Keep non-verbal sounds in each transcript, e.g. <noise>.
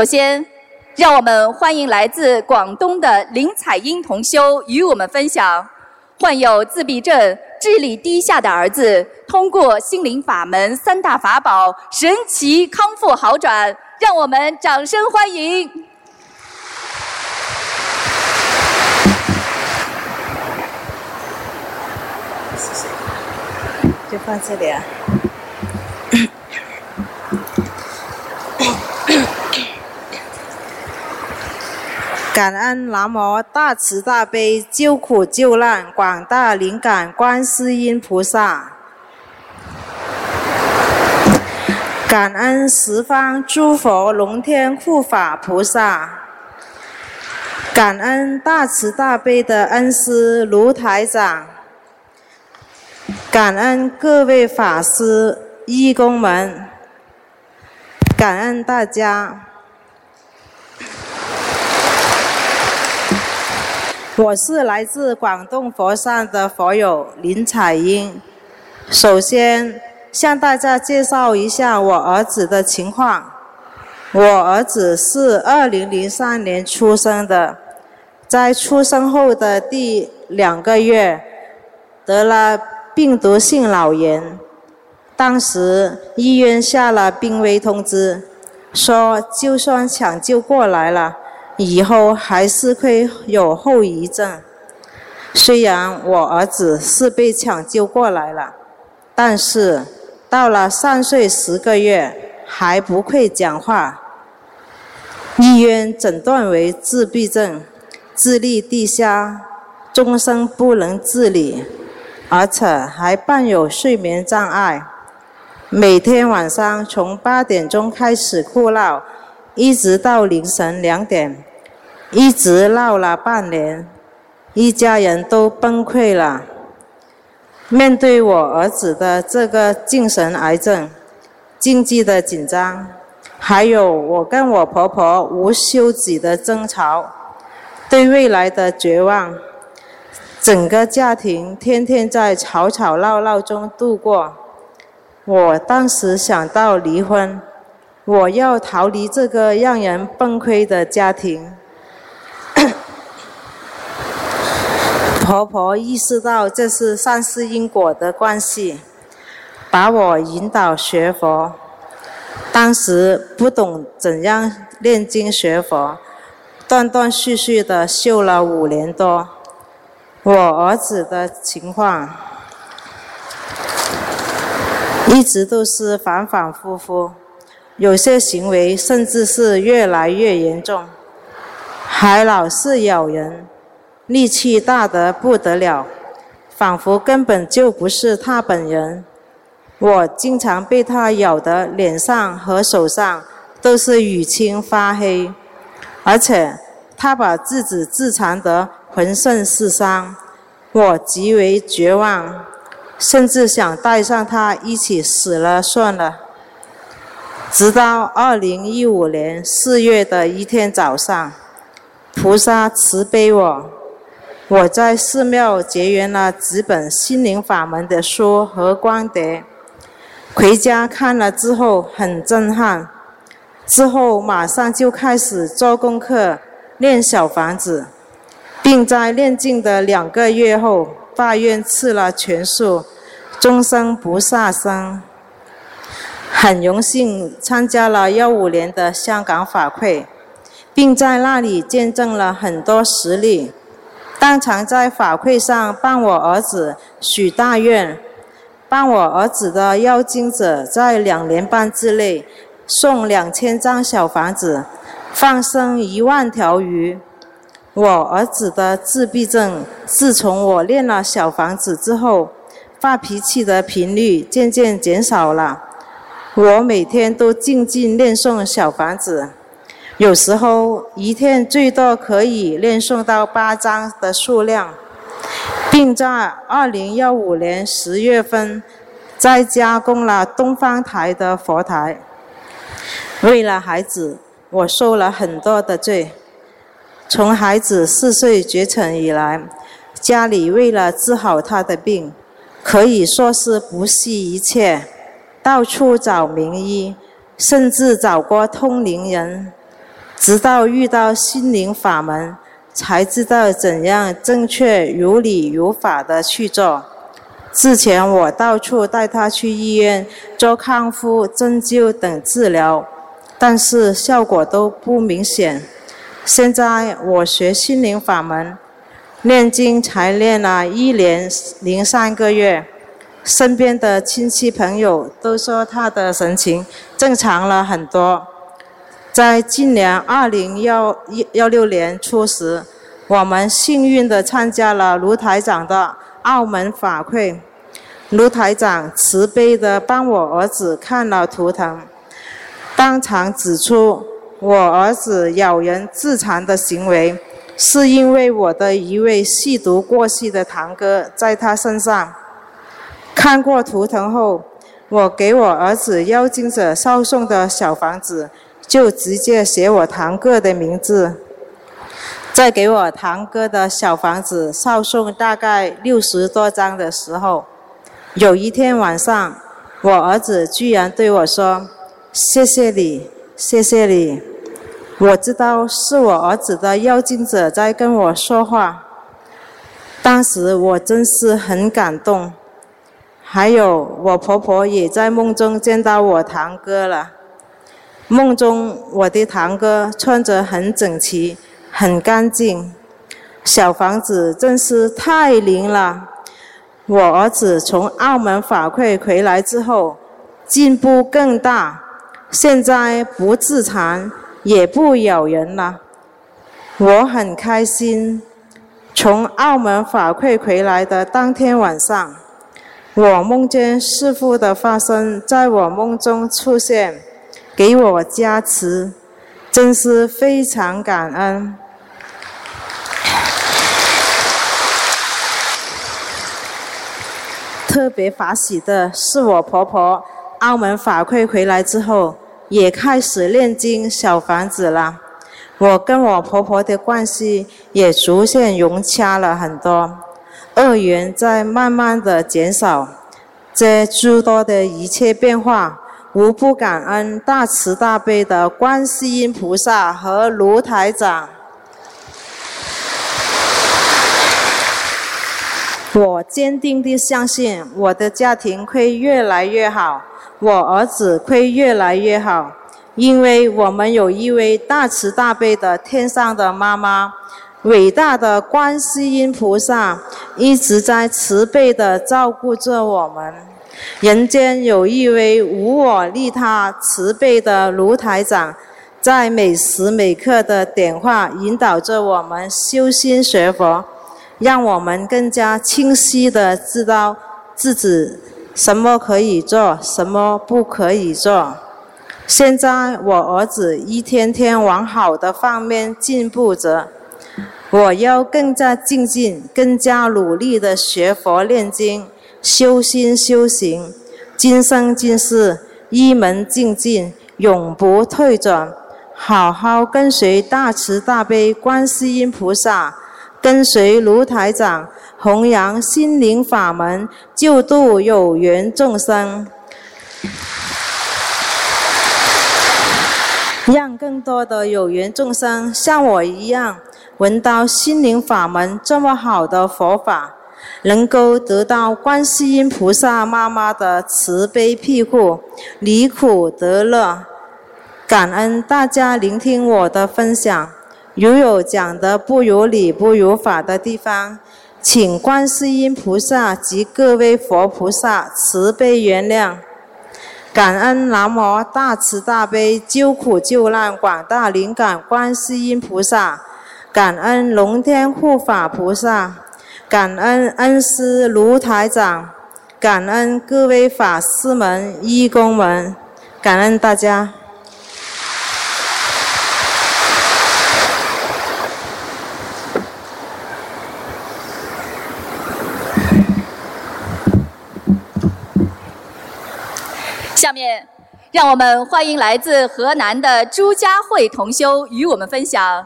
首先，让我们欢迎来自广东的林彩英同修与我们分享患有自闭症、智力低下的儿子通过心灵法门三大法宝神奇康复好转，让我们掌声欢迎。就放这里啊。感恩南无大慈大悲救苦救难广大灵感观世音菩萨，感恩十方诸佛龙天护法菩萨，感恩大慈大悲的恩师卢台长，感恩各位法师义工们，感恩大家。我是来自广东佛山的佛友林彩英。首先向大家介绍一下我儿子的情况。我儿子是二零零三年出生的，在出生后的第两个月得了病毒性脑炎，当时医院下了病危通知，说就算抢救过来了。以后还是会有后遗症。虽然我儿子是被抢救过来了，但是到了三岁十个月还不会讲话。医院诊断为自闭症，智力低下，终生不能自理，而且还伴有睡眠障碍，每天晚上从八点钟开始哭闹，一直到凌晨两点。一直闹了半年，一家人都崩溃了。面对我儿子的这个精神癌症，经济的紧张，还有我跟我婆婆无休止的争吵，对未来的绝望，整个家庭天天在吵吵闹闹中度过。我当时想到离婚，我要逃离这个让人崩溃的家庭。婆婆意识到这是善事因果的关系，把我引导学佛。当时不懂怎样念经学佛，断断续续的修了五年多。我儿子的情况一直都是反反复复，有些行为甚至是越来越严重，还老是咬人。力气大得不得了，仿佛根本就不是他本人。我经常被他咬得脸上和手上都是淤青发黑，而且他把自己自残得浑身是伤。我极为绝望，甚至想带上他一起死了算了。直到二零一五年四月的一天早上，菩萨慈悲我。我在寺庙结缘了几本心灵法门的书和光碟，回家看了之后很震撼，之后马上就开始做功课练小房子，并在练静的两个月后发愿赐了全数，终生不杀生。很荣幸参加了幺五年的香港法会，并在那里见证了很多实例。当场在法会上帮我儿子许大愿，帮我儿子的妖精者在两年半之内送两千张小房子，放生一万条鱼。我儿子的自闭症，自从我练了小房子之后，发脾气的频率渐渐减少了。我每天都静静念诵小房子。有时候一天最多可以念诵到八张的数量，并在二零幺五年十月份再加工了东方台的佛台。为了孩子，我受了很多的罪。从孩子四岁绝尘以来，家里为了治好他的病，可以说是不惜一切，到处找名医，甚至找过通灵人。直到遇到心灵法门，才知道怎样正确如理如法的去做。之前我到处带他去医院做康复、针灸等治疗，但是效果都不明显。现在我学心灵法门，念经才念了一年零三个月，身边的亲戚朋友都说他的神情正常了很多。在今年二零幺幺六年初时，我们幸运地参加了卢台长的澳门法会。卢台长慈悲地帮我儿子看了图腾，当场指出我儿子咬人自残的行为，是因为我的一位吸毒过世的堂哥在他身上。看过图腾后，我给我儿子妖精者烧送的小房子，就直接写我堂哥的名字。在给我堂哥的小房子烧送大概六十多张的时候。有一天晚上，我儿子居然对我说：“谢谢你，谢谢你。”我知道是我儿子的妖精者在跟我说话。当时我真是很感动。还有，我婆婆也在梦中见到我堂哥了。梦中我的堂哥穿着很整齐、很干净，小房子真是太灵了。我儿子从澳门法会回来之后，进步更大，现在不自残，也不咬人了。我很开心。从澳门法会回来的当天晚上，我梦见师父的化身在我梦中出现，给我加持，真是非常感恩。特别法喜的是，我婆婆澳门法会回来之后，也开始念经小房子了。我跟我婆婆的关系也逐渐融洽了很多，恶缘在慢慢的减少。这诸多的一切变化，无不感恩大慈大悲的观世音菩萨和卢台长。我坚定地相信，我的家庭会越来越好，我儿子会越来越好，因为我们有一位大慈大悲的天上的妈妈，伟大的观世音菩萨一直在慈悲地照顾着我们。人间有一位无我利他、慈悲的卢台长，在每时每刻的点化引导着我们修心学佛。让我们更加清晰的知道自己什么可以做，什么不可以做。现在我儿子一天天往好的方面进步着，我要更加精进，更加努力的学佛念经，修心修行，今生今世一门精进，永不退转，好好跟随大慈大悲观世音菩萨。跟随卢台长弘扬心灵法门，救度有缘众生，让更多的有缘众生像我一样，闻到心灵法门这么好的佛法，能够得到观世音菩萨妈妈的慈悲庇护，离苦得乐。感恩大家聆听我的分享。如有讲的不如理、不如法的地方，请观世音菩萨及各位佛菩萨慈悲原谅。感恩南无大慈大悲救苦救难广大灵感观世音菩萨，感恩龙天护法菩萨，感恩恩师卢台长，感恩各位法师们、义工们，感恩大家。下面，让我们欢迎来自河南的朱家慧同修与我们分享。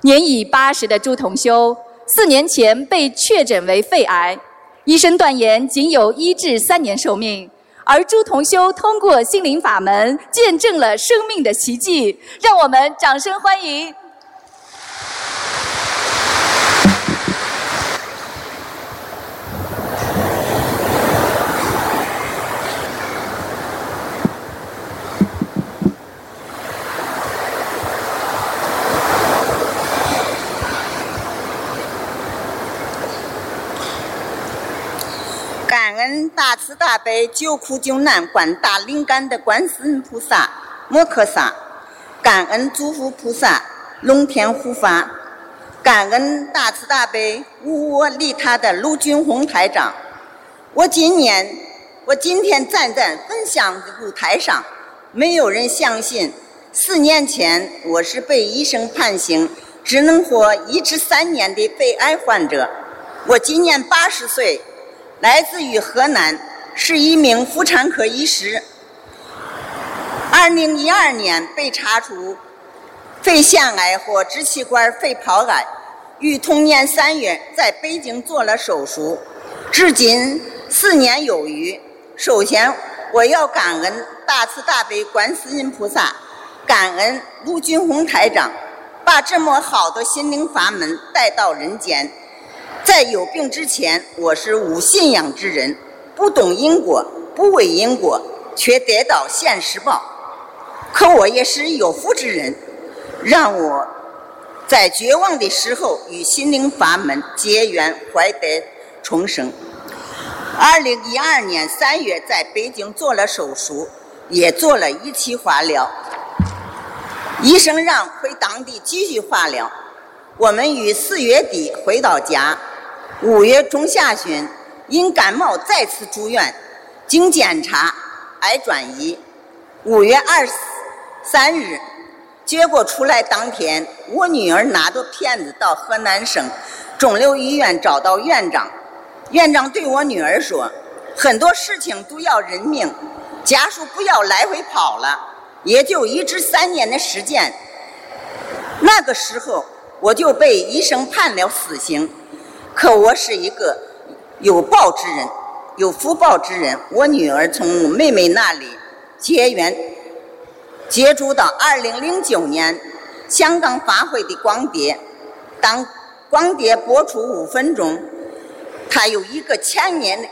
年已八十的朱同修，四年前被确诊为肺癌，医生断言仅有一至三年寿命，而朱同修通过心灵法门见证了生命的奇迹，让我们掌声欢迎。感大慈大悲救苦救难广大灵感的观世音菩萨摩诃萨，感恩诸佛菩萨龙天护法，感恩大慈大悲无我利他的卢军宏台长。我今年，我今天站在分享的舞台上，没有人相信。四年前，我是被医生判刑只能活一至三年的肺癌患者。我今年八十岁。来自于河南，是一名妇产科医师。二零一二年被查出肺腺癌和支气管肺泡癌，于同年三月在北京做了手术，至今四年有余。首先，我要感恩大慈大悲观世音菩萨，感恩卢军宏台长，把这么好的心灵法门带到人间。在有病之前，我是无信仰之人，不懂因果，不为因果，却得到现世报。可我也是有福之人，让我在绝望的时候与心灵法门结缘，怀得重生。二零一二年三月，在北京做了手术，也做了一期化疗，医生让回当地继续化疗。我们于四月底回到家。五月中下旬，因感冒再次住院，经检查，癌转移。五月二十三日，结果出来当天，我女儿拿着片子到河南省肿瘤医院找到院长，院长对我女儿说：“很多事情都要人命，家属不要来回跑了，也就一至三年的时间。”那个时候，我就被医生判了死刑。可我是一个有报之人，有福报之人。我女儿从妹妹那里结缘，接触到二零零九年香港法会的光碟。当光碟播出五分钟，她有一个千年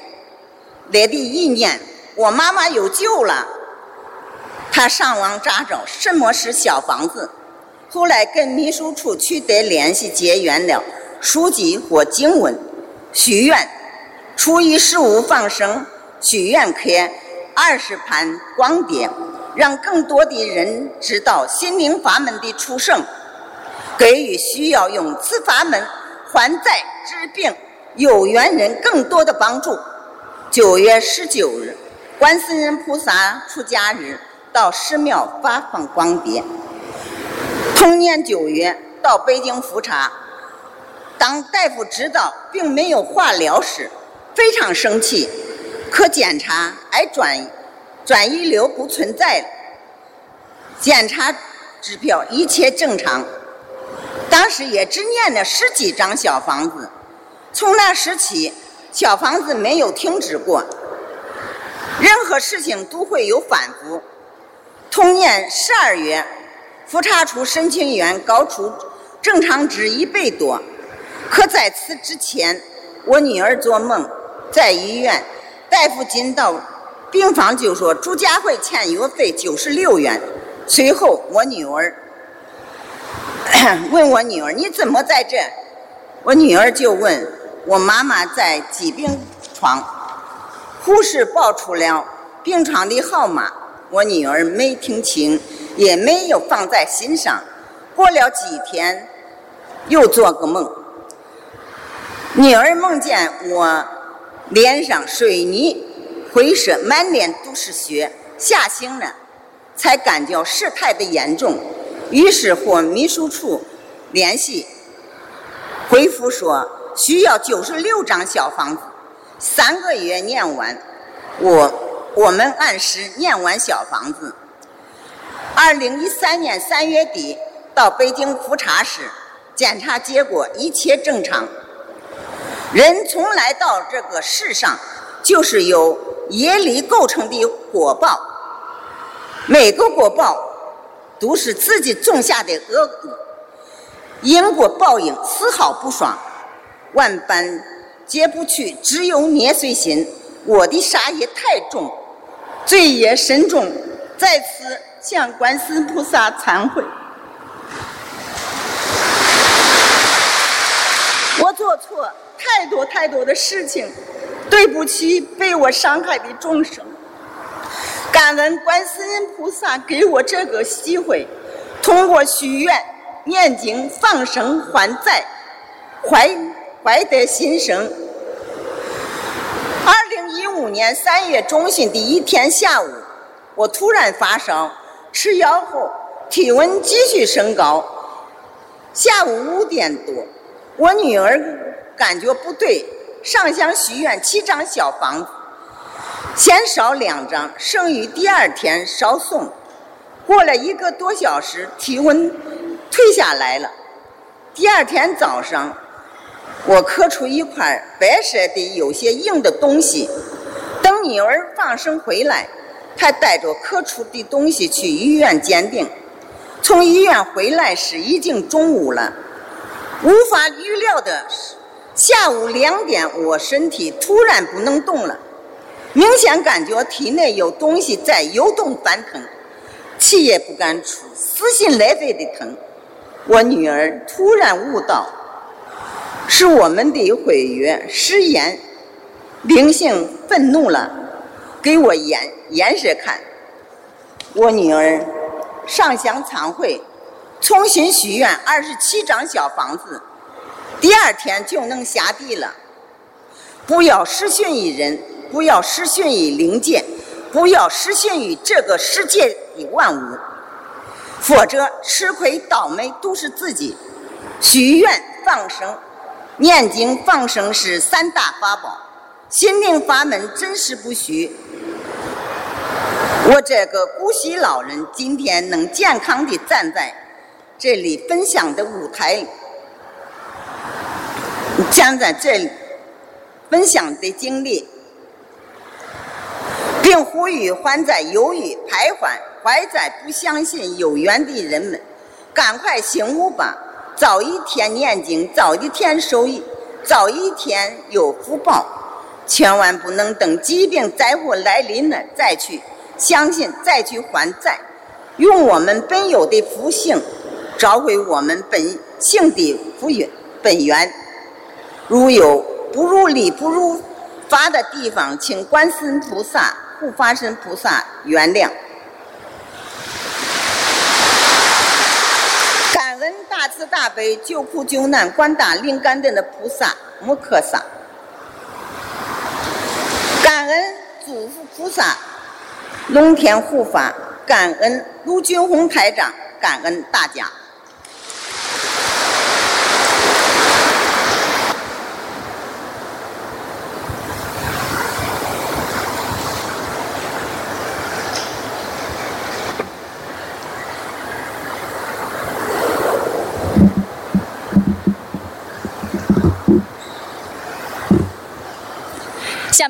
来的意念：我妈妈有救了。她上网查找什么是小房子，后来跟秘书处取得联系，结缘了。书籍或经文，许愿，初一十五放生，许愿刻二十盘光碟，让更多的人知道心灵法门的出生，给予需要用此法门还债治病有缘人更多的帮助。九月十九日，观世音菩萨出家日，到寺庙发放光碟。同年九月，到北京复查。当大夫知道并没有化疗时，非常生气。可检查癌转转移瘤不存在，检查指标一切正常。当时也只念了十几张小房子，从那时起，小房子没有停止过。任何事情都会有反复。同年十二月，复查出神经元高出正常值一倍多。可在此之前，我女儿做梦在医院，大夫进到病房就说朱家慧欠药费九十六元。随后我女儿 <coughs> 问我女儿你怎么在这？我女儿就问我妈妈在疾病床，护士报出了病床的号码，我女儿没听清，也没有放在心上。过了几天，又做个梦。女儿梦见我脸上水泥灰色，满脸都是血，吓醒了，才感觉事态的严重，于是和秘书处联系，回复说需要九十六张小房子，三个月念完，我我们按时念完小房子。二零一三年三月底到北京复查时，检查结果一切正常。人从来到这个世上，就是由业力构成的果报，每个果报都是自己种下的恶果，因果报应丝毫不爽，万般皆不去，只有孽随心。我的杀业太重，罪业深重，在此向观世音菩萨忏悔。我太多太多的事情，对不起被我伤害的众生。感恩观世音菩萨给我这个机会，通过许愿、念经、放生、还债，怀怀得新生。二零一五年三月中旬的一天下午，我突然发烧，吃药后体温继续升高。下午五点多。我女儿感觉不对，上香许愿七张小房子，先烧两张，剩余第二天烧送。过了一个多小时，体温退下来了。第二天早上，我磕出一块白色的、有些硬的东西。等女儿放生回来，她带着磕出的东西去医院鉴定。从医院回来时，已经中午了。无法预料的是，下午两点，我身体突然不能动了，明显感觉体内有东西在游动翻腾，气也不敢出，撕心裂肺的疼。我女儿突然悟到，是我们的毁约失言，灵性愤怒了，给我颜颜色看。我女儿上香忏悔。重新许愿二十七张小房子，第二天就能下地了。不要失信于人，不要失信于灵界，不要失信于这个世界的万物，否则吃亏倒霉都是自己。许愿放生、念经放生是三大法宝，心灵法门真实不虚。我这个古稀老人今天能健康的站在。这里分享的舞台，将在这里分享的经历，并呼吁还在犹豫、徘徊、还在不相信有缘的人们，赶快醒悟吧！早一天念经，早一天受益，早一天有福报，千万不能等疾病灾祸来临了再去相信，再去还债，用我们本有的福性。找回我们本性的福源本源，如有不如理不如法的地方，请观世音菩萨、护法神菩萨原谅。感恩大慈大悲救苦救难广大灵感的菩萨摩诃萨，感恩诸佛菩萨龙天护法，感恩卢俊宏台长，感恩大家。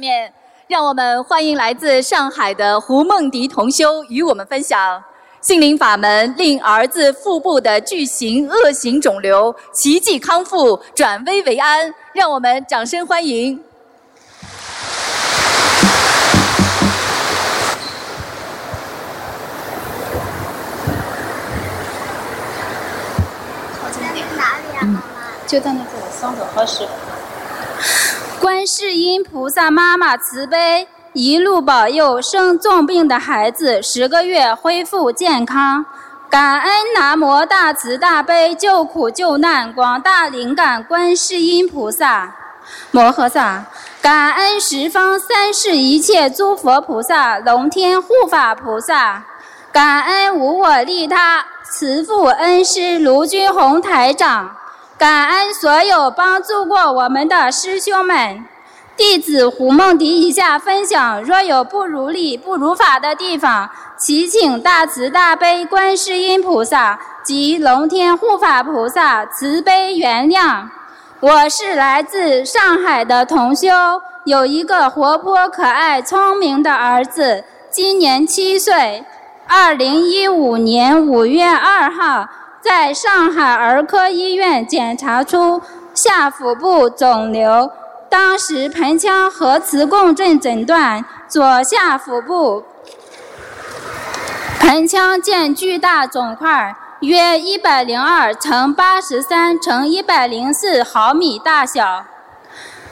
面，让我们欢迎来自上海的胡梦迪同修与我们分享心灵法门，令儿子腹部的巨型恶性肿瘤奇迹康复，转危为安。让我们掌声欢迎。哪里啊，妈妈？就在那这里，双手合十。观世音菩萨妈妈慈悲，一路保佑生重病的孩子十个月恢复健康。感恩南无大慈大悲救苦救难广大灵感观世音菩萨摩诃萨，感恩十方三世一切诸佛菩萨龙天护法菩萨，感恩无我利他慈父恩师卢军宏台长。感恩所有帮助过我们的师兄们，弟子胡梦迪以下分享：若有不如理、不如法的地方，祈请大慈大悲观世音菩萨及龙天护法菩萨慈悲原谅。我是来自上海的同修，有一个活泼可爱、聪明的儿子，今年七岁。二零一五年五月二号，在上海儿科医院检查出下腹部肿瘤，当时盆腔核磁共振诊断左下腹部盆腔见巨大肿块，约一百零二乘八十三乘一百零四毫米大小。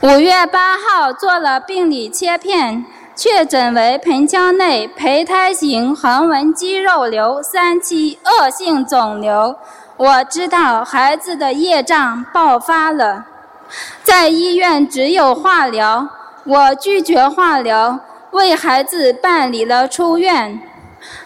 五月八号做了病理切片。确诊为盆腔内胚胎型横纹肌肉瘤三期恶性肿瘤。我知道孩子的业障爆发了，在医院只有化疗，我拒绝化疗，为孩子办理了出院。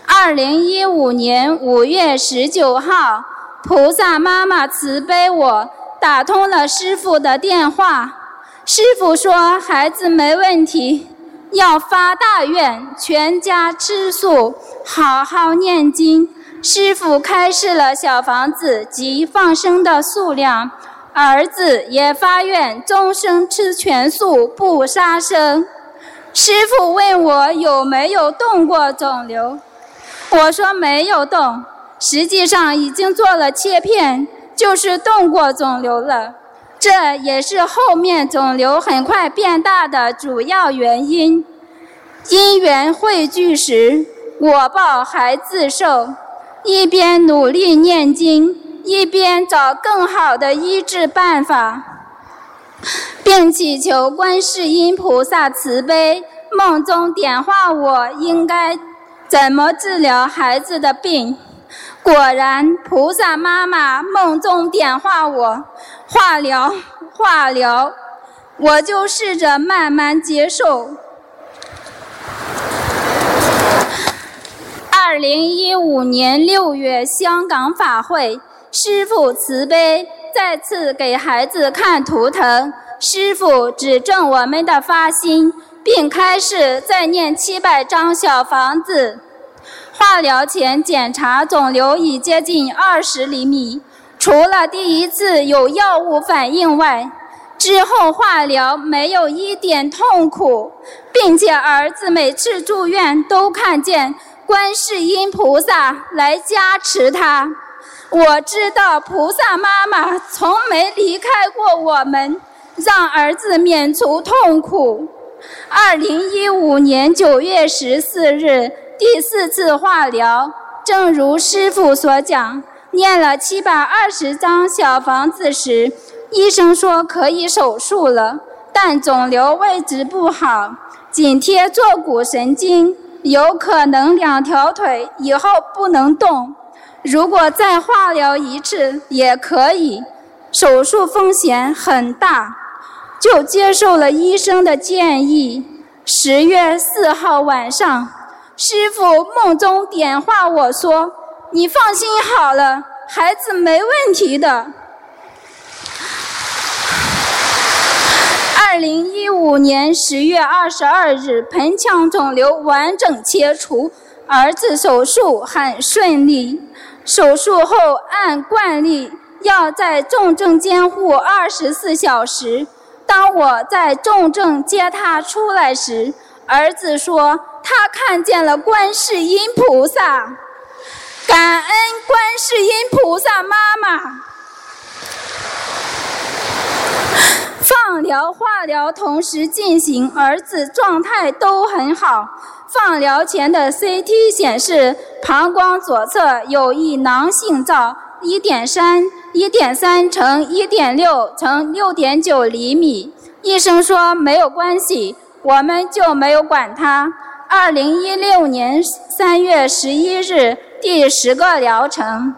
二零一五年五月十九号，菩萨妈妈慈悲我打通了师傅的电话，师傅说孩子没问题。要发大愿，全家吃素，好好念经。师傅开示了小房子及放生的数量，儿子也发愿终生吃全素，不杀生。师傅问我有没有动过肿瘤，我说没有动，实际上已经做了切片，就是动过肿瘤了。这也是后面肿瘤很快变大的主要原因。因缘汇聚时，我报还自受。一边努力念经，一边找更好的医治办法，并祈求观世音菩萨慈悲，梦中点化我应该怎么治疗孩子的病。果然，菩萨妈妈梦中点化我，化疗，化疗，我就试着慢慢接受。二零一五年六月，香港法会，师父慈悲，再次给孩子看图腾。师父指正我们的发心，并开始再念七百张小房子。化疗前检查肿瘤已接近二十厘米，除了第一次有药物反应外，之后化疗没有一点痛苦，并且儿子每次住院都看见观世音菩萨来加持他。我知道菩萨妈妈从没离开过我们，让儿子免除痛苦。二零一五年九月十四日。第四次化疗，正如师傅所讲，念了七百二十张小房子时，医生说可以手术了，但肿瘤位置不好，紧贴坐骨神经，有可能两条腿以后不能动。如果再化疗一次也可以，手术风险很大，就接受了医生的建议。十月四号晚上。师傅梦中点化我说：“你放心好了，孩子没问题的。”二零一五年十月二十二日，盆腔肿瘤完整切除，儿子手术很顺利。手术后按惯例要在重症监护二十四小时。当我在重症接他出来时，儿子说。他看见了观世音菩萨，感恩观世音菩萨妈妈。放疗、化疗同时进行，儿子状态都很好。放疗前的 CT 显示，膀胱左侧有一囊性灶，一点三、一点三乘一点六乘六点九厘米。医生说没有关系，我们就没有管他。二零一六年三月十一日，第十个疗程，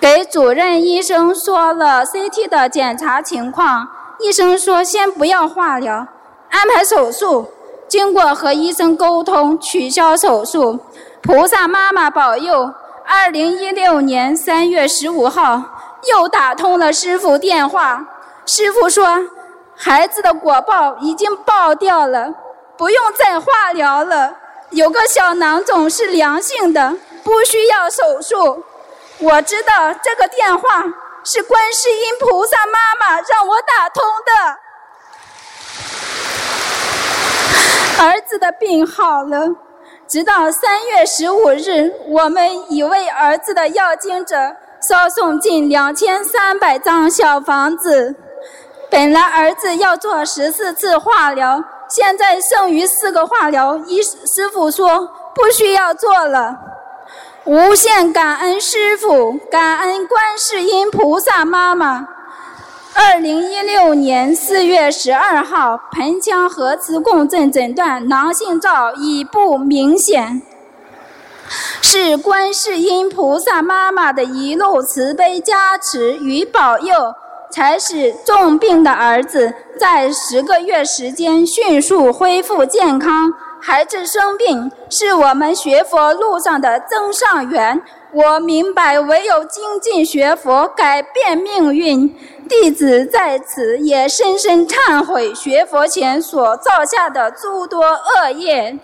给主任医生说了 CT 的检查情况。医生说先不要化疗，安排手术。经过和医生沟通，取消手术。菩萨妈妈保佑。二零一六年三月十五号，又打通了师傅电话。师傅说，孩子的果报已经爆掉了。不用再化疗了，有个小囊肿是良性的，不需要手术。我知道这个电话是观世音菩萨妈妈让我打通的。儿子的病好了，直到三月十五日，我们已为儿子的要经者烧送近两千三百张小房子。本来儿子要做十四次化疗，现在剩余四个化疗，医师傅说不需要做了。无限感恩师傅，感恩观世音菩萨妈妈。二零一六年四月十二号，盆腔核磁共振诊断囊性灶已不明显，是观世音菩萨妈妈的一路慈悲加持与保佑，才使重病的儿子在十个月时间迅速恢复健康。孩子生病是我们学佛路上的增上缘。我明白，唯有精进学佛，改变命运。弟子在此也深深忏悔学佛前所造下的诸多恶业，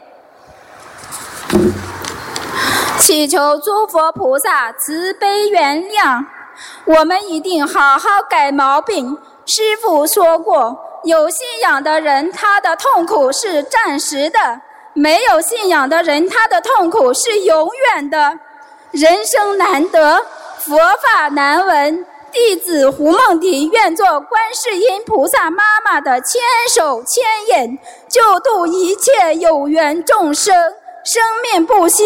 祈求诸佛菩萨慈悲原谅。我们一定好好改毛病。师父说过，有信仰的人，他的痛苦是暂时的；没有信仰的人，他的痛苦是永远的。人生难得，佛法难闻。弟子胡梦迪愿做观世音菩萨妈妈的千手千眼，救度一切有缘众生。生命不息，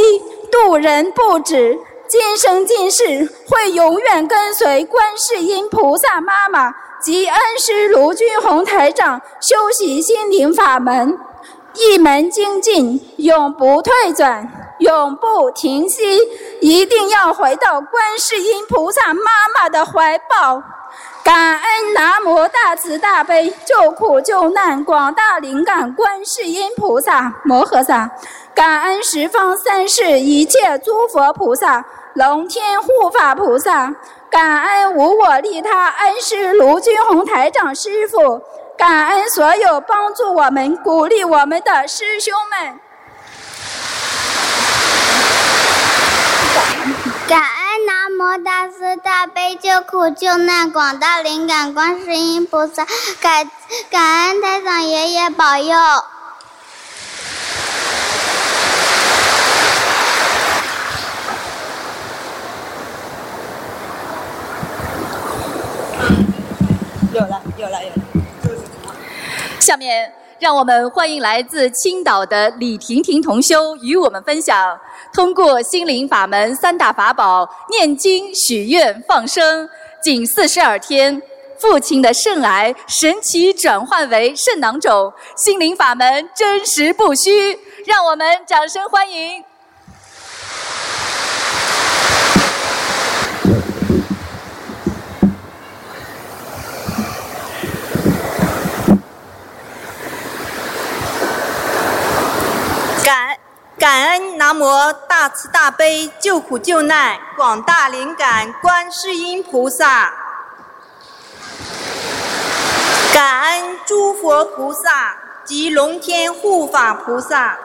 度人不止。今生今世会永远跟随观世音菩萨妈妈及恩师卢军宏台长修习心灵法门，一门精进，永不退转。永不停息，一定要回到观世音菩萨妈妈的怀抱。感恩南无大慈大悲救苦救难广大灵感观世音菩萨摩诃萨，感恩十方三世一切诸佛菩萨、龙天护法菩萨，感恩无我利他恩师卢军宏台长师傅，感恩所有帮助我们、鼓励我们的师兄们。感恩南无大慈大悲救苦救难广大灵感观世音菩萨，感感恩台长爷爷保佑。有了，有了，下面让我们欢迎来自青岛的李婷婷同修与我们分享。通过心灵法门三大法宝念经许愿放生，仅四十二天，父亲的肾癌神奇转换为肾囊肿，心灵法门真实不虚，让我们掌声欢迎。感恩南无大慈大悲救苦救难广大灵感观世音菩萨，感恩诸佛菩萨及龙天护法菩萨，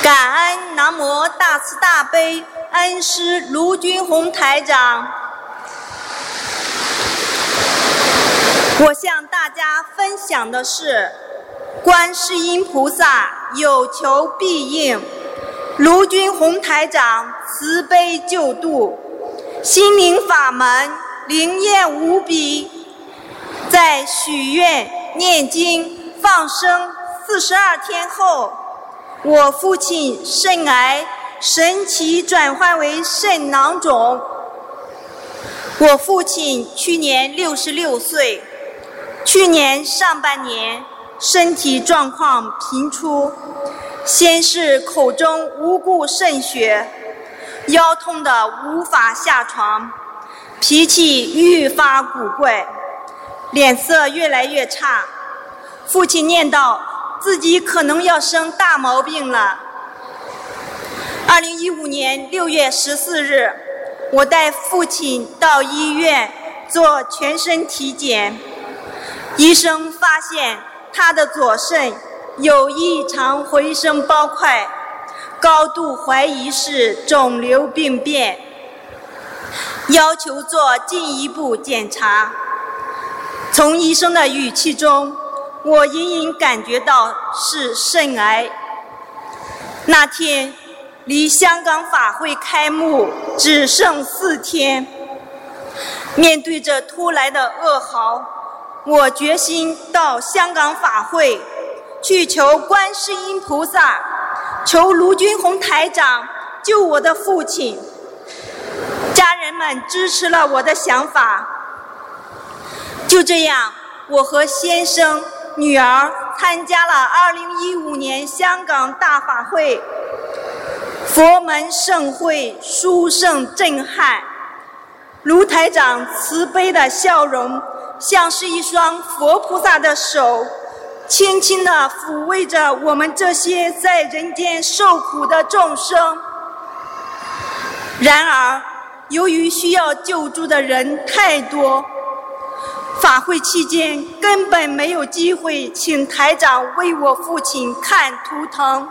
感恩南无大慈大悲恩师卢军宏台长。我向大家分享的是观世音菩萨。有求必应，卢军宏台长慈悲救度，心灵法门灵验无比。在许愿、念经、放生四十二天后，我父亲肾癌神奇转换为肾囊肿。我父亲去年六十六岁，去年上半年。身体状况频出，先是口中无故渗血，腰痛得无法下床，脾气愈发古怪，脸色越来越差。父亲念叨自己可能要生大毛病了。二零一五年六月十四日，我带父亲到医院做全身体检，医生发现。他的左肾有异常回声包块，高度怀疑是肿瘤病变，要求做进一步检查。从医生的语气中，我隐隐感觉到是肾癌。那天离香港法会开幕只剩四天，面对着突来的噩耗，我决心到香港法会去求观世音菩萨，求卢军红台长救我的父亲。家人们支持了我的想法，就这样，我和先生、女儿参加了2015年香港大法会。佛门盛会，殊胜震撼。卢台长慈悲的笑容，像是一双佛菩萨的手，轻轻地抚慰着我们这些在人间受苦的众生。然而，由于需要救助的人太多，法会期间根本没有机会请台长为我父亲看图腾。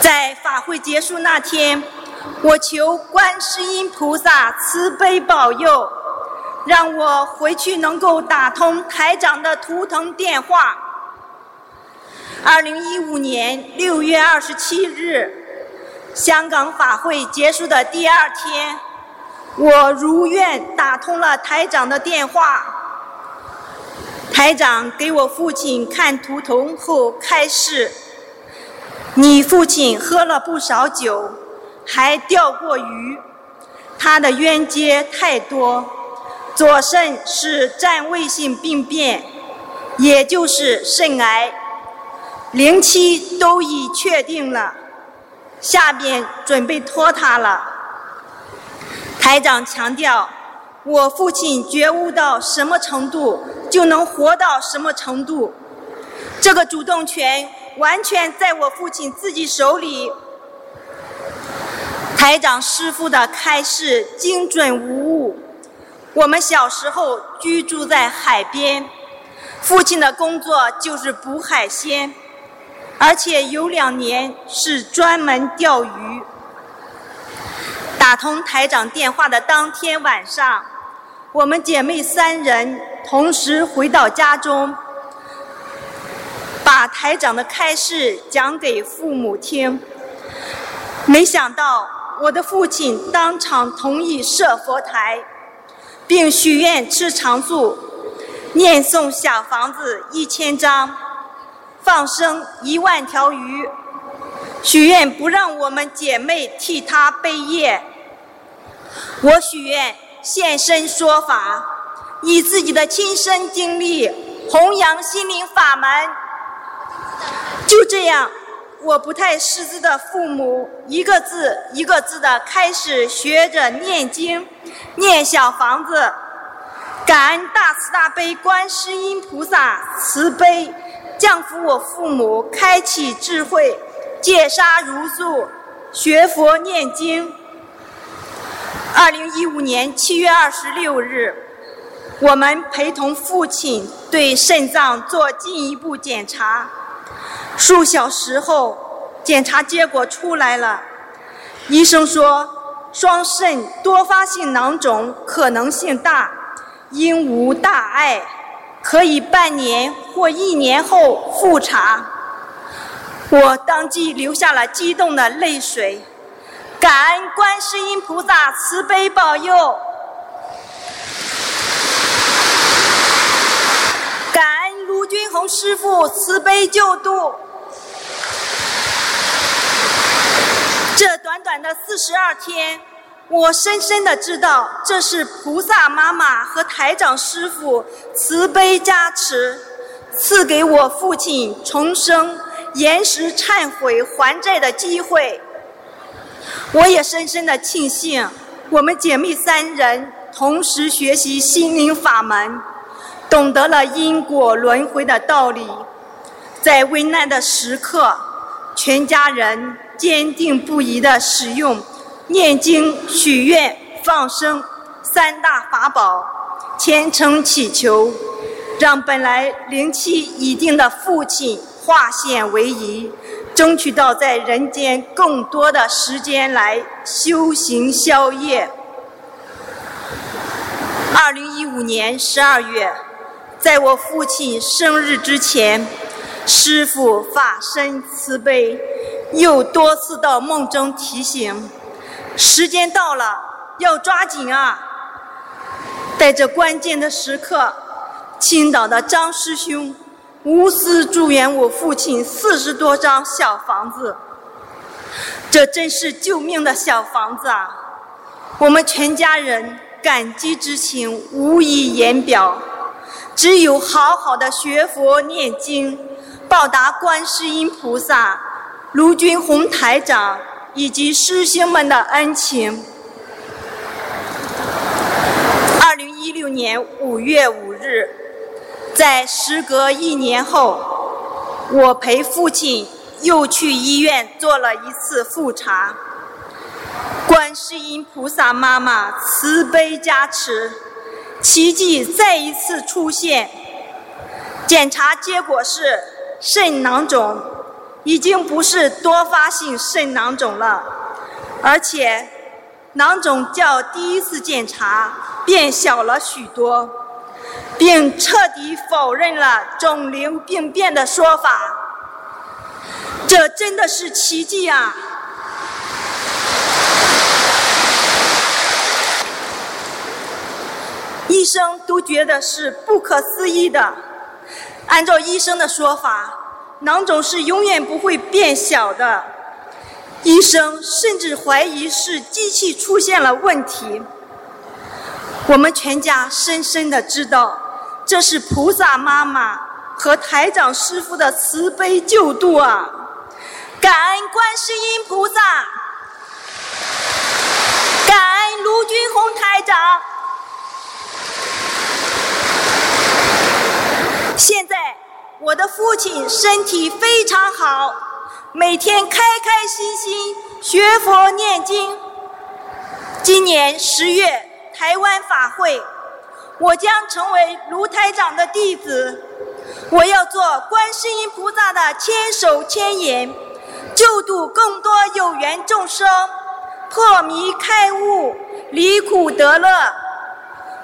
在法会结束那天，我求观世音菩萨慈悲保佑，让我回去能够打通台长的图腾电话。二零一五年六月二十七日，香港法会结束的第二天，我如愿打通了台长的电话。台长给我父亲看图腾后开示。你父亲喝了不少酒，还钓过鱼，他的冤结太多，左肾是占位性病变，也就是肾癌，零期都已确定了，下边准备拖他了。台长强调，我父亲觉悟到什么程度，就能活到什么程度，这个主动权。完全在我父亲自己手里。台长师傅的开示精准无误。我们小时候居住在海边，父亲的工作就是捕海鲜，而且有两年是专门钓鱼。打通台长电话的当天晚上，我们姐妹三人同时回到家中。把台长的开示讲给父母听，没想到我的父亲当场同意设佛台，并许愿吃长素，念诵小房子一千张，放生一万条鱼，许愿不让我们姐妹替他背业。我许愿现身说法，以自己的亲身经历弘扬心灵法门。就这样，我不太识字的父母一个字一个字的开始学着念经，念小房子，感恩大慈大悲观世音菩萨慈悲降福我父母，开启智慧，戒杀如素，学佛念经。二零一五年七月二十六日，我们陪同父亲对肾脏做进一步检查。数小时后，检查结果出来了。医生说，双肾多发性囊肿可能性大，应无大碍，可以半年或一年后复查。我当即流下了激动的泪水，感恩观世音菩萨慈悲保佑。感恩卢军红师傅慈悲救度，这短的四十二天，我深深的知道，这是菩萨妈妈和台长师傅慈悲加持，赐给我父亲重生、延时忏悔还债的机会。我也深深的庆幸，我们姐妹三人同时学习心灵法门。懂得了因果轮回的道理，在危难的时刻，全家人坚定不移地使用念经、许愿、放生三大法宝，虔诚祈求，让本来灵气已定的父亲化险为夷，争取到在人间更多的时间来修行消业。二零一五年十二月。在我父亲生日之前，师父法身慈悲，又多次到梦中提醒：时间到了，要抓紧啊！在这关键的时刻，青岛的张师兄无私助援我父亲四十多张小房子，这真是救命的小房子啊！我们全家人感激之情无以言表，只有好好的学佛念经，报答观世音菩萨、卢军红台长以及师兄们的恩情。二零一六年五月五日，在时隔一年后，我陪父亲又去医院做了一次复查。观世音菩萨妈妈慈悲加持，奇迹再一次出现。检查结果是肾囊肿，已经不是多发性肾囊肿了，而且囊肿较第一次检查变小了许多，并彻底否认了肿瘤病变的说法。这真的是奇迹啊！医生都觉得是不可思议的。按照医生的说法，囊肿是永远不会变小的。医生甚至怀疑是机器出现了问题。我们全家深深的知道，这是菩萨妈妈和台长师傅的慈悲救度啊！感恩观世音菩萨，感恩卢军宏台长。现在我的父亲身体非常好，每天开开心心学佛念经。今年十月台湾法会，我将成为卢台长的弟子，我要做观世音菩萨的千手千眼，救度更多有缘众生，破迷开悟，离苦得乐，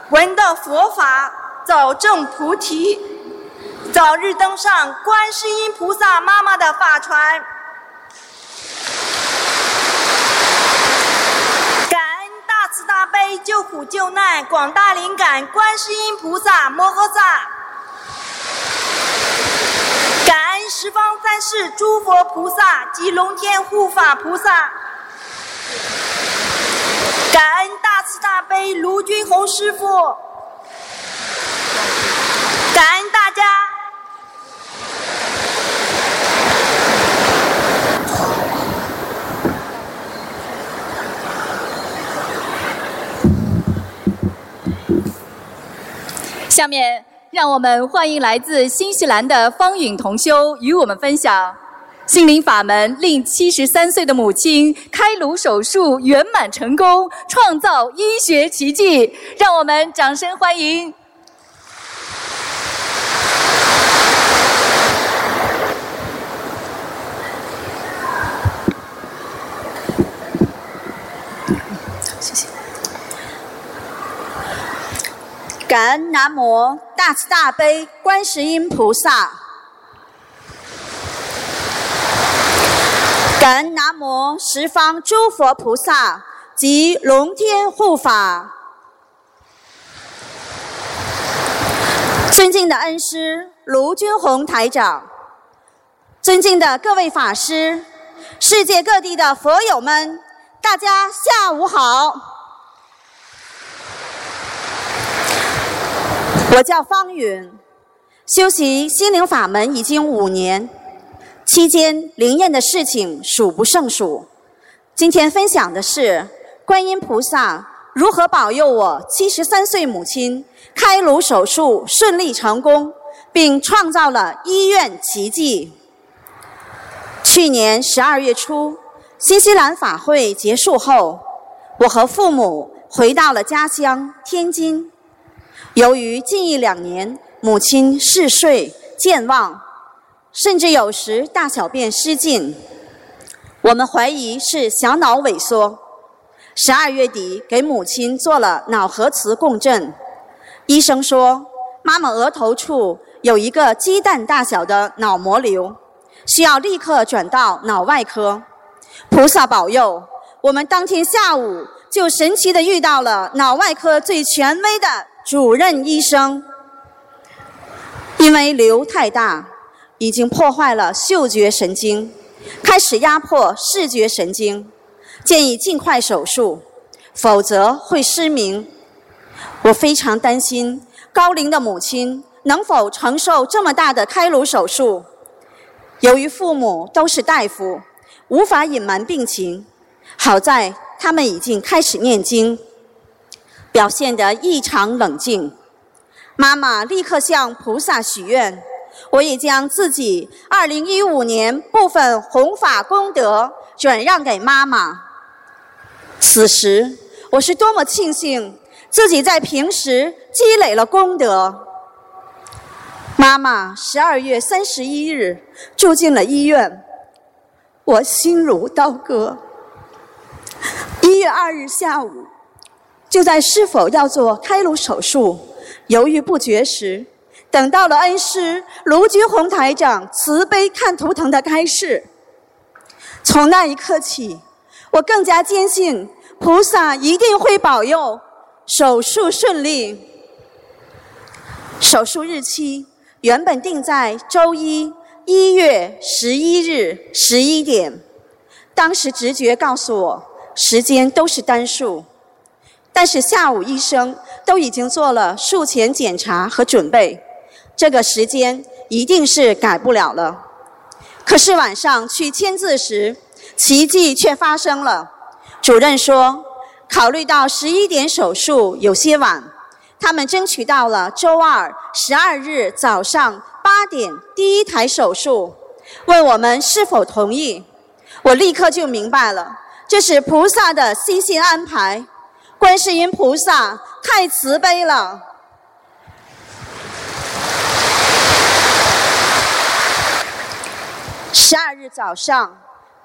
闻到佛法，早证菩提。早日登上观世音菩萨妈妈的法船，感恩大慈大悲救苦救难广大灵感观世音菩萨摩诃萨，感恩十方三世诸佛菩萨及龙天护法菩萨，感恩大慈大悲卢军宏师傅，感恩大家。下面，让我们欢迎来自新西兰的方允同修与我们分享心灵法门，令七十三岁的母亲开颅手术圆满成功，创造医学奇迹。让我们掌声欢迎。感恩南无大慈大悲观世音菩萨，感恩南无十方诸佛菩萨及龙天护法，尊敬的恩师卢军宏台长，尊敬的各位法师，世界各地的佛友们，大家下午好。我叫方云，修习心灵法门已经五年，期间灵验的事情数不胜数。今天分享的是观音菩萨如何保佑我七十三岁母亲开颅手术顺利成功，并创造了医院奇迹。去年十二月初，新西兰法会结束后，我和父母回到了家乡天津。由于近一两年母亲嗜睡、健忘，甚至有时大小便失禁，我们怀疑是小脑萎缩。十二月底给母亲做了脑核磁共振，医生说妈妈额头处有一个鸡蛋大小的脑膜瘤，需要立刻转到脑外科。菩萨保佑，我们当天下午就神奇的遇到了脑外科最权威的主任医生。因为瘤太大，已经破坏了嗅觉神经，开始压迫视觉神经，建议尽快手术，否则会失明。我非常担心高龄的母亲能否承受这么大的开颅手术。由于父母都是大夫，无法隐瞒病情，好在他们已经开始念经，表现得异常冷静。妈妈立刻向菩萨许愿，我也将自己2015年部分弘法功德转让给妈妈。此时，我是多么庆幸自己在平时积累了功德。妈妈十二月三十一日住进了医院，我心如刀割。一月二日下午，就在是否要做开颅手术。犹豫不决时，等到了恩师卢军宏台长慈悲看图腾的开示。从那一刻起，我更加坚信菩萨一定会保佑手术顺利。手术日期原本定在周一一月十一日十一点，当时直觉告诉我时间都是单数。但是下午医生都已经做了术前检查和准备，这个时间一定是改不了了。可是晚上去签字时，奇迹却发生了。主任说，考虑到十一点手术有些晚，他们争取到了周二十二日早上八点第一台手术，问我们是否同意。我立刻就明白了，这是菩萨的悉心安排。观世音菩萨太慈悲了。十二日早上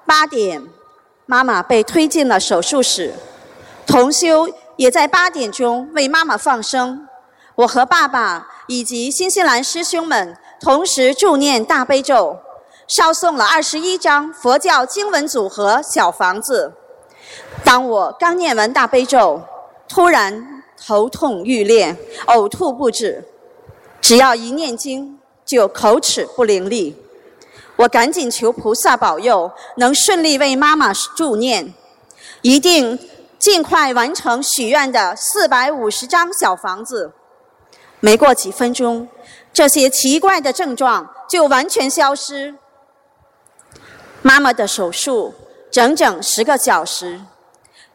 八点，妈妈被推进了手术室，同修也在八点钟为妈妈放生。我和爸爸以及新西兰师兄们同时助念大悲咒，烧送了二十一张佛教经文组合小房子。当我刚念完大悲咒，突然头痛欲裂，呕吐不止。只要一念经，就口齿不伶俐。我赶紧求菩萨保佑，能顺利为妈妈助念，一定尽快完成许愿的四百五十张小房子。没过几分钟，这些奇怪的症状就完全消失。妈妈的手术整整十个小时。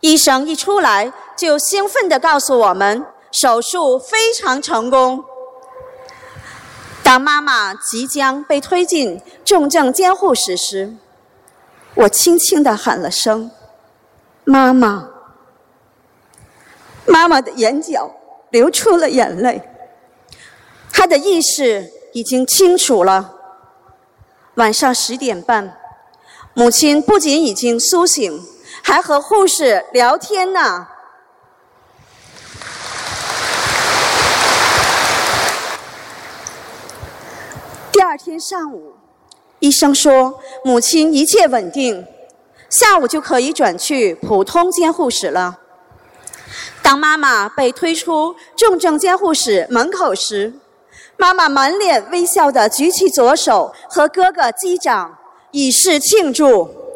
医生一出来就兴奋地告诉我们，手术非常成功。当妈妈即将被推进重症监护室时，我轻轻地喊了声“妈妈”，妈妈的眼角流出了眼泪，她的意识已经清楚了。晚上十点半，母亲不仅已经苏醒。还和护士聊天呢。第二天上午，医生说母亲一切稳定，下午就可以转去普通监护室了。当妈妈被推出重症监护室门口时，妈妈满脸微笑的举起左手和哥哥击掌，以示庆祝。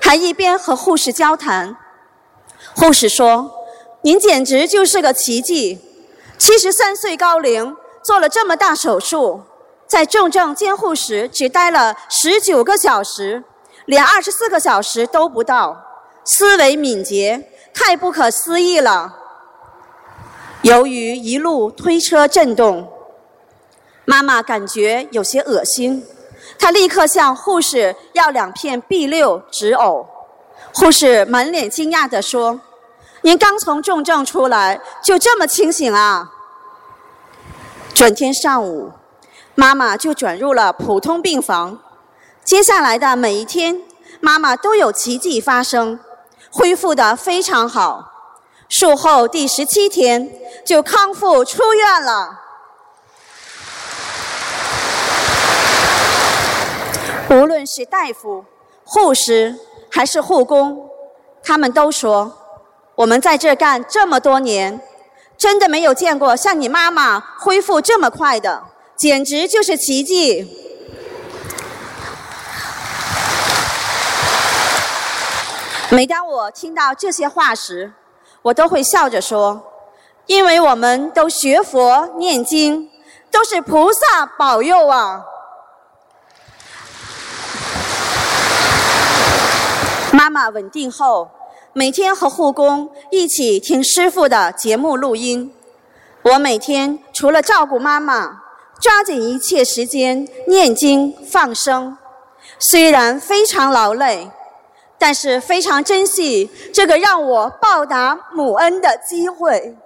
还一边和护士交谈，护士说：“您简直就是个奇迹，七十三岁高龄做了这么大手术，在重症监护室只待了十九个小时，连二十四个小时都不到，思维敏捷，太不可思议了。”由于一路推车震动，妈妈感觉有些恶心。他立刻向护士要两片 B 六止呕，护士满脸惊讶地说：“您刚从重症出来，就这么清醒啊？”转天上午，妈妈就转入了普通病房。接下来的每一天，妈妈都有奇迹发生，恢复得非常好。术后第十七天就康复出院了。无论是大夫、护士还是护工，他们都说，我们在这干这么多年，真的没有见过像你妈妈恢复这么快的，简直就是奇迹。每当我听到这些话时，我都会笑着说：“因为我们都学佛念经，都是菩萨保佑啊。”妈妈稳定后，每天和护工一起听师傅的节目录音。我每天除了照顾妈妈，抓紧一切时间念经放生，虽然非常劳累。但是非常珍惜这个让我报答母恩的机会。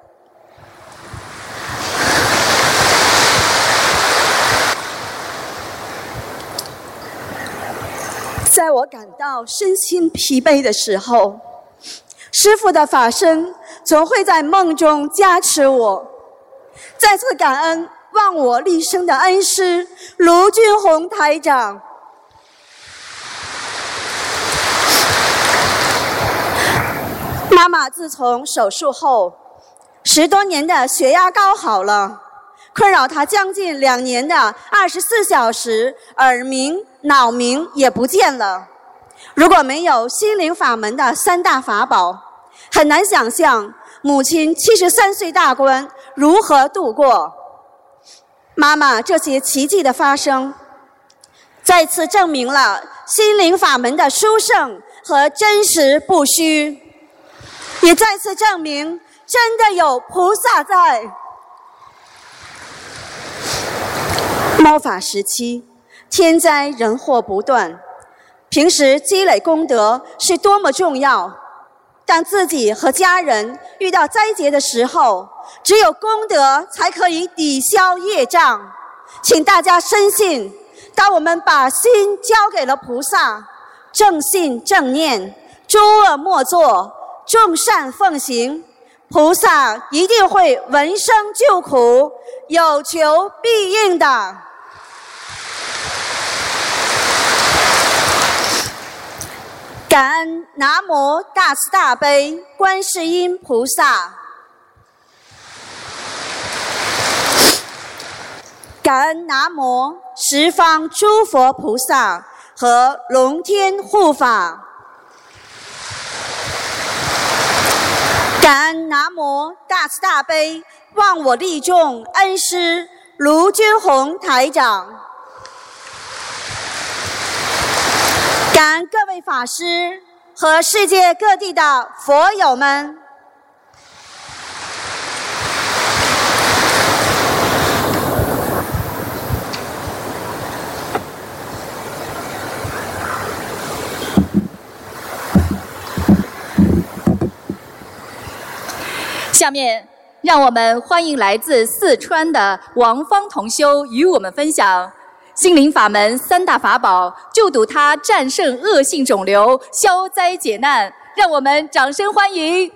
在我感到身心疲惫的时候，师父的法身总会在梦中加持我。再次感恩忘我立生的恩师卢俊宏台长。妈妈自从手术后，十多年的血压高好了，困扰她将近两年的二十四小时耳鸣、脑鸣也不见了。如果没有心灵法门的三大法宝，很难想象母亲七十三岁大关如何度过。妈妈这些奇迹的发生，再次证明了心灵法门的殊胜和真实不虚。也再次证明，真的有菩萨在。末法时期，天灾人祸不断，平时积累功德是多么重要。当自己和家人遇到灾劫的时候，只有功德才可以抵消业障。请大家深信，当我们把心交给了菩萨，正信正念，诸恶莫作。众善奉行，菩萨一定会闻声救苦，有求必应的。感恩南无大慈大悲观世音菩萨，感恩南无十方诸佛菩萨和龙天护法。感恩南无大慈大悲忘我利众恩师卢军宏台长，各位法师和世界各地的佛友们。下面，让我们欢迎来自四川的王芳同修与我们分享心灵法门三大法宝，就赌他战胜恶性肿瘤，消灾解难。让我们掌声欢迎。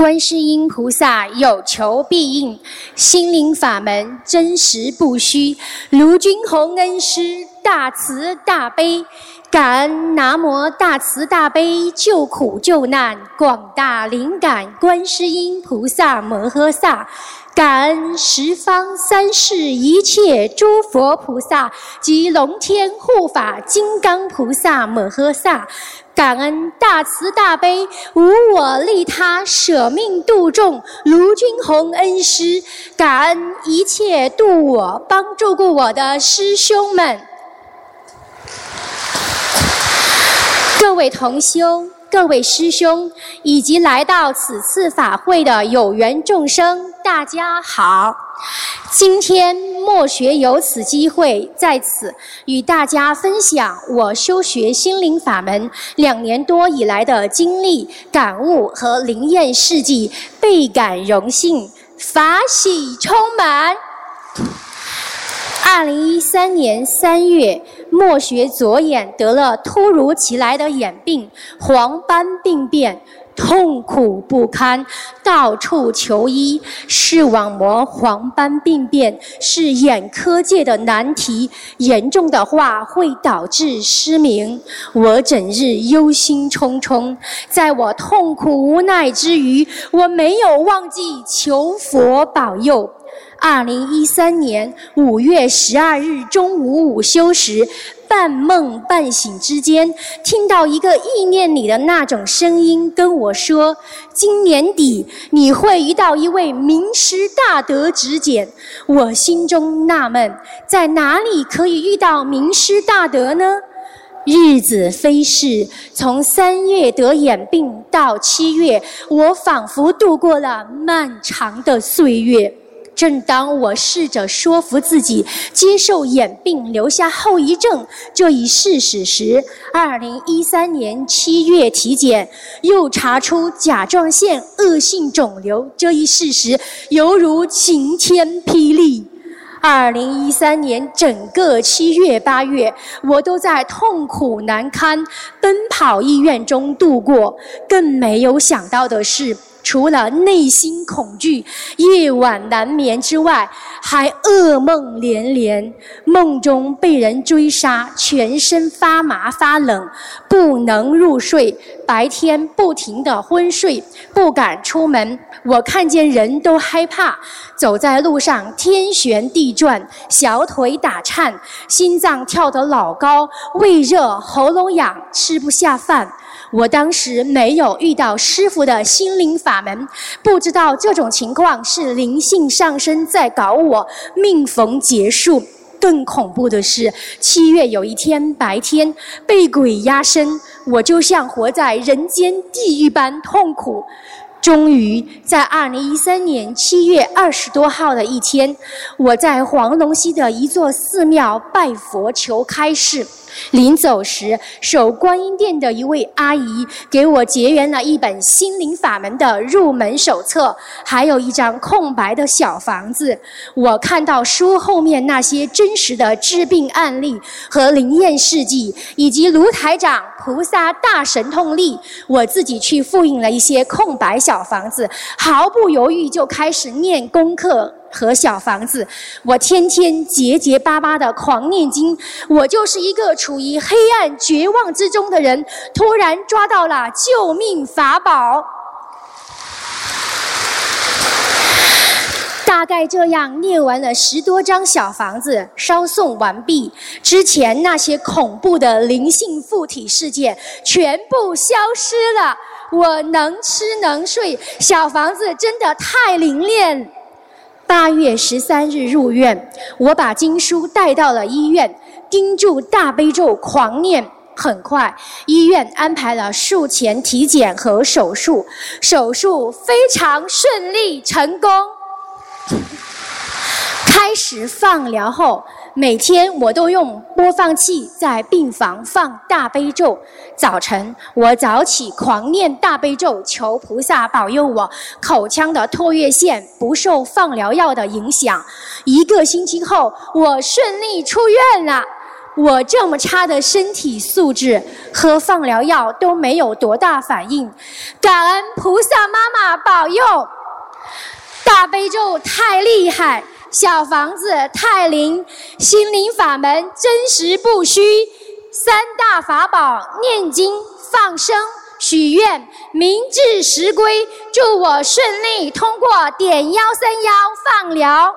观世音菩萨有求必应，心灵法门真实不虚。卢军宏恩师大慈大悲，感恩南无大慈大悲救苦救难广大灵感观世音菩萨摩诃萨。感恩十方三世一切诸佛菩萨及龙天护法金刚菩萨摩诃萨，感恩大慈大悲无我利他舍命度众卢军宏恩师，感恩一切度我帮助过我的师兄们，各位同修。各位师兄以及来到此次法会的有缘众生，大家好！今天莫学有此机会在此与大家分享我修学心灵法门两年多以来的经历、感悟和灵验事迹，倍感荣幸，法喜充满。二零一三年三月。莫学左眼得了突如其来的眼病，黄斑病变。痛苦不堪，到处求医。视网膜黄斑病变是眼科界的难题，严重的话会导致失明。我整日忧心忡忡，在我痛苦无奈之余，我没有忘记求佛保佑。二零一三年五月十二日中午午休时。半梦半醒之间，听到一个意念里的那种声音跟我说：“今年底你会遇到一位名师大德指点。”我心中纳闷，在哪里可以遇到名师大德呢？日子飞逝，从三月得眼病到七月，我仿佛度过了漫长的岁月。正当我试着说服自己接受眼病留下后遗症这一事实时，二零一三年七月体检又查出甲状腺恶性肿瘤这一事实，犹如晴天霹雳。二零一三年整个七月八月，我都在痛苦难堪、奔跑医院中度过。更没有想到的是。除了内心恐惧、夜晚难眠之外，还噩梦连连。梦中被人追杀，全身发麻发冷，不能入睡。白天不停地昏睡，不敢出门。我看见人都害怕，走在路上天旋地转，小腿打颤，心脏跳得老高，胃热，喉咙痒，吃不下饭。我当时没有遇到师傅的心灵法门，不知道这种情况是灵性上升在搞我，命逢结束。更恐怖的是，七月有一天白天被鬼压身，我就像活在人间地狱般痛苦。终于在二零一三年七月二十多号的一天，我在黄龙溪的一座寺庙拜佛求开示。临走时，守观音殿的一位阿姨给我结缘了一本心灵法门的入门手册，还有一张空白的小房子。我看到书后面那些真实的治病案例和灵验事迹，以及卢台长菩萨大神通力，我自己去复印了一些空白小房子，毫不犹豫就开始念功课。和小房子，我天天结结巴巴的狂念经，我就是一个处于黑暗绝望之中的人，突然抓到了救命法宝。大概这样念完了十多张小房子，烧送完毕之前，那些恐怖的灵性附体事件全部消失了。我能吃能睡，小房子真的太灵验。八月十三日入院，我把经书带到了医院，盯住大悲咒狂念。很快，医院安排了术前体检和手术，手术非常顺利成功。开始放疗后。每天我都用播放器在病房放大悲咒，早晨我早起狂念大悲咒，求菩萨保佑我口腔的唾液腺不受放疗药的影响。一个星期后，我顺利出院了。我这么差的身体素质，喝放疗药都没有多大反应，感恩菩萨妈妈保佑。大悲咒太厉害。小房子泰林，心灵法门真实不虚，三大法宝念经、放生、许愿，明至时归，祝我顺利通过点幺三幺放疗。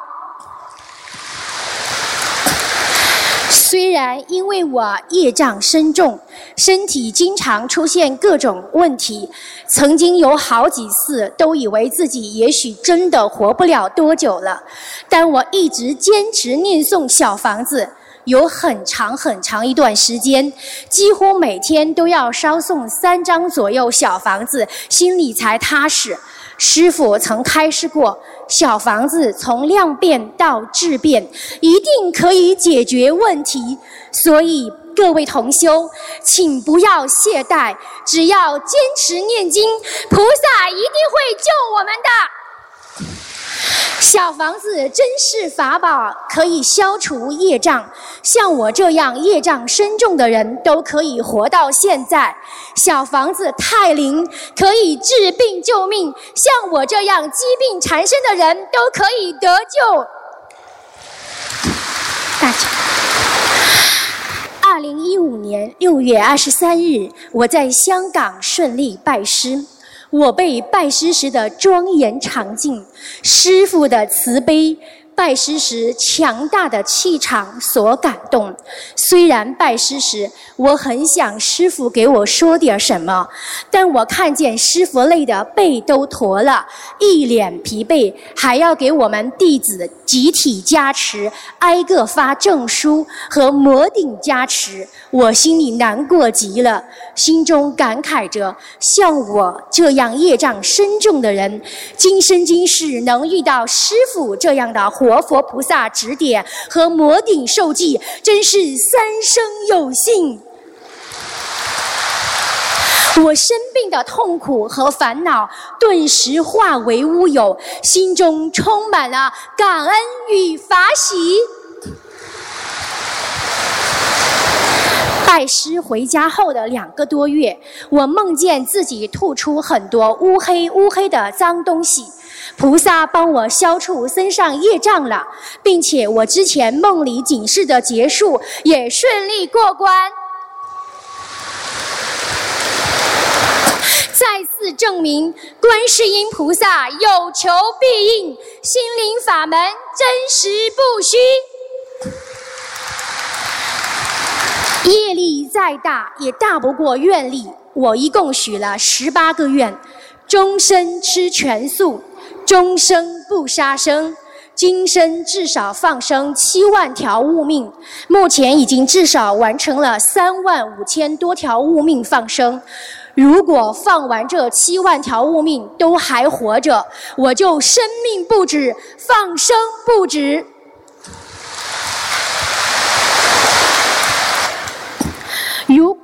虽然因为我业障深重，身体经常出现各种问题，曾经有好几次都以为自己也许真的活不了多久了，但我一直坚持念诵小房子，有很长很长一段时间，几乎每天都要烧送三张左右小房子，心里才踏实。师傅曾开示过。小房子从量变到质变，一定可以解决问题。所以各位同修，请不要懈怠，只要坚持念经，菩萨一定会救我们的。小房子真是法宝，可以消除业障。像我这样业障深重的人都可以活到现在。小房子太灵，可以治病救命。像我这样疾病缠身的人都可以得救。大家，二零一五年六月二十三日，我在香港顺利拜师。我辈拜师时的庄严场景、师傅的慈悲。拜师时强大的气场所感动，虽然拜师时我很想师傅给我说点什么，但我看见师傅累得背都驼了，一脸疲惫，还要给我们弟子集体加持，挨个发证书和摩顶加持，我心里难过极了，心中感慨着：像我这样业障深重的人，今生今世能遇到师傅这样的。活佛菩萨指点和摩顶受记，真是三生有幸。我生病的痛苦和烦恼顿时化为乌有，心中充满了感恩与法喜。拜师回家后的两个多月，我梦见自己吐出很多乌黑乌黑的脏东西。菩萨帮我消除身上业障了，并且我之前梦里警示的结束也顺利过关，再次证明观世音菩萨有求必应，心灵法门真实不虚。业力再大也大不过愿力，我一共许了十八个愿，终身吃全素。终生不杀生，今生至少放生七万条物命，目前已经至少完成了三万五千多条物命放生。如果放完这七万条物命都还活着，我就生命不止，放生不止。如。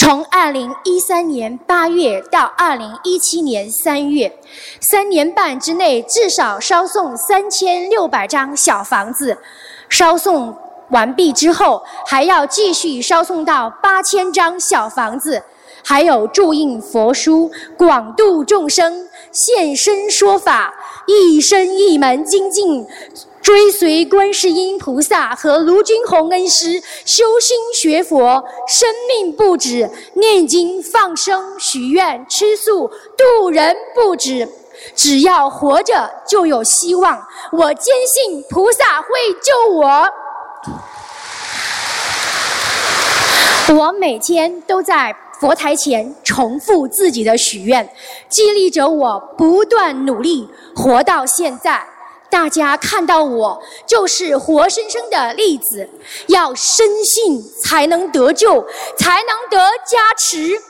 从二零一三年八月到二零一七年三月，三年半之内至少烧送三千六百张小房子。烧送完毕之后，还要继续烧送到八千张小房子，还有注印佛书，广度众生，现身说法，一生一门精进。追随观世音菩萨和卢军宏恩师修心学佛，生命不止；念经放生许愿吃素度人不止。只要活着就有希望，我坚信菩萨会救我。我每天都在佛台前重复自己的许愿，激励着我不断努力，活到现在。大家看到我就是活生生的例子，要深信才能得救，才能得加持。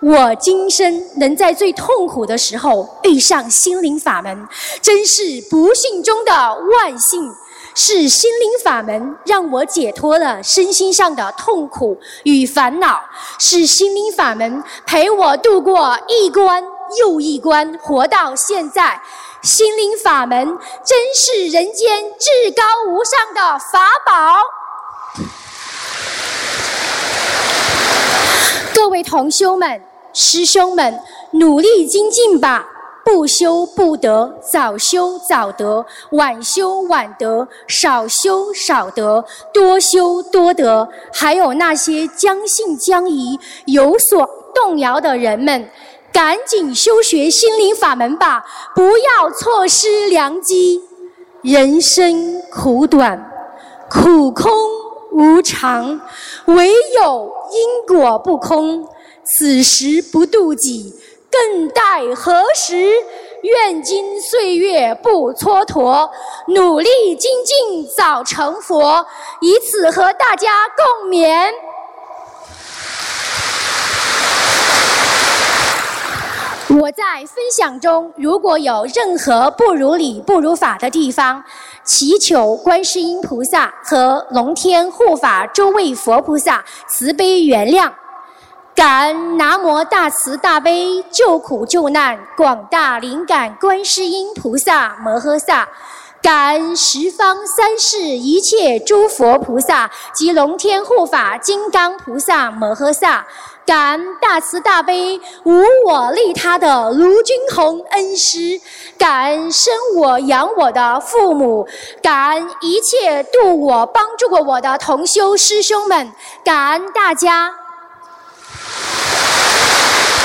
我今生能在最痛苦的时候遇上心灵法门，真是不幸中的万幸。是心灵法门让我解脱了身心上的痛苦与烦恼，是心灵法门陪我度过一关又一关，活到现在。心灵法门真是人间至高无上的法宝。各位同修们、师兄们，努力精进吧！不修不得，早修早得，晚修晚得，少修少得，多修多得。还有那些将信将疑、有所动摇的人们。赶紧修学心灵法门吧，不要错失良机。人生苦短，苦空无常，唯有因果不空。此时不渡己，更待何时？愿今岁月不蹉跎，努力精进早成佛。以此和大家共勉。我在分享中，如果有任何不如理、不如法的地方，祈求观世音菩萨和龙天护法诸位佛菩萨慈悲原谅。感恩南无大慈大悲救苦救难广大灵感观世音菩萨摩诃萨，感恩十方三世一切诸佛菩萨及龙天护法金刚菩萨摩诃萨，感恩大慈大悲无我利他的卢军红恩师感恩生我养我的父母感恩一切度我帮助过我的同修师兄们感恩大家。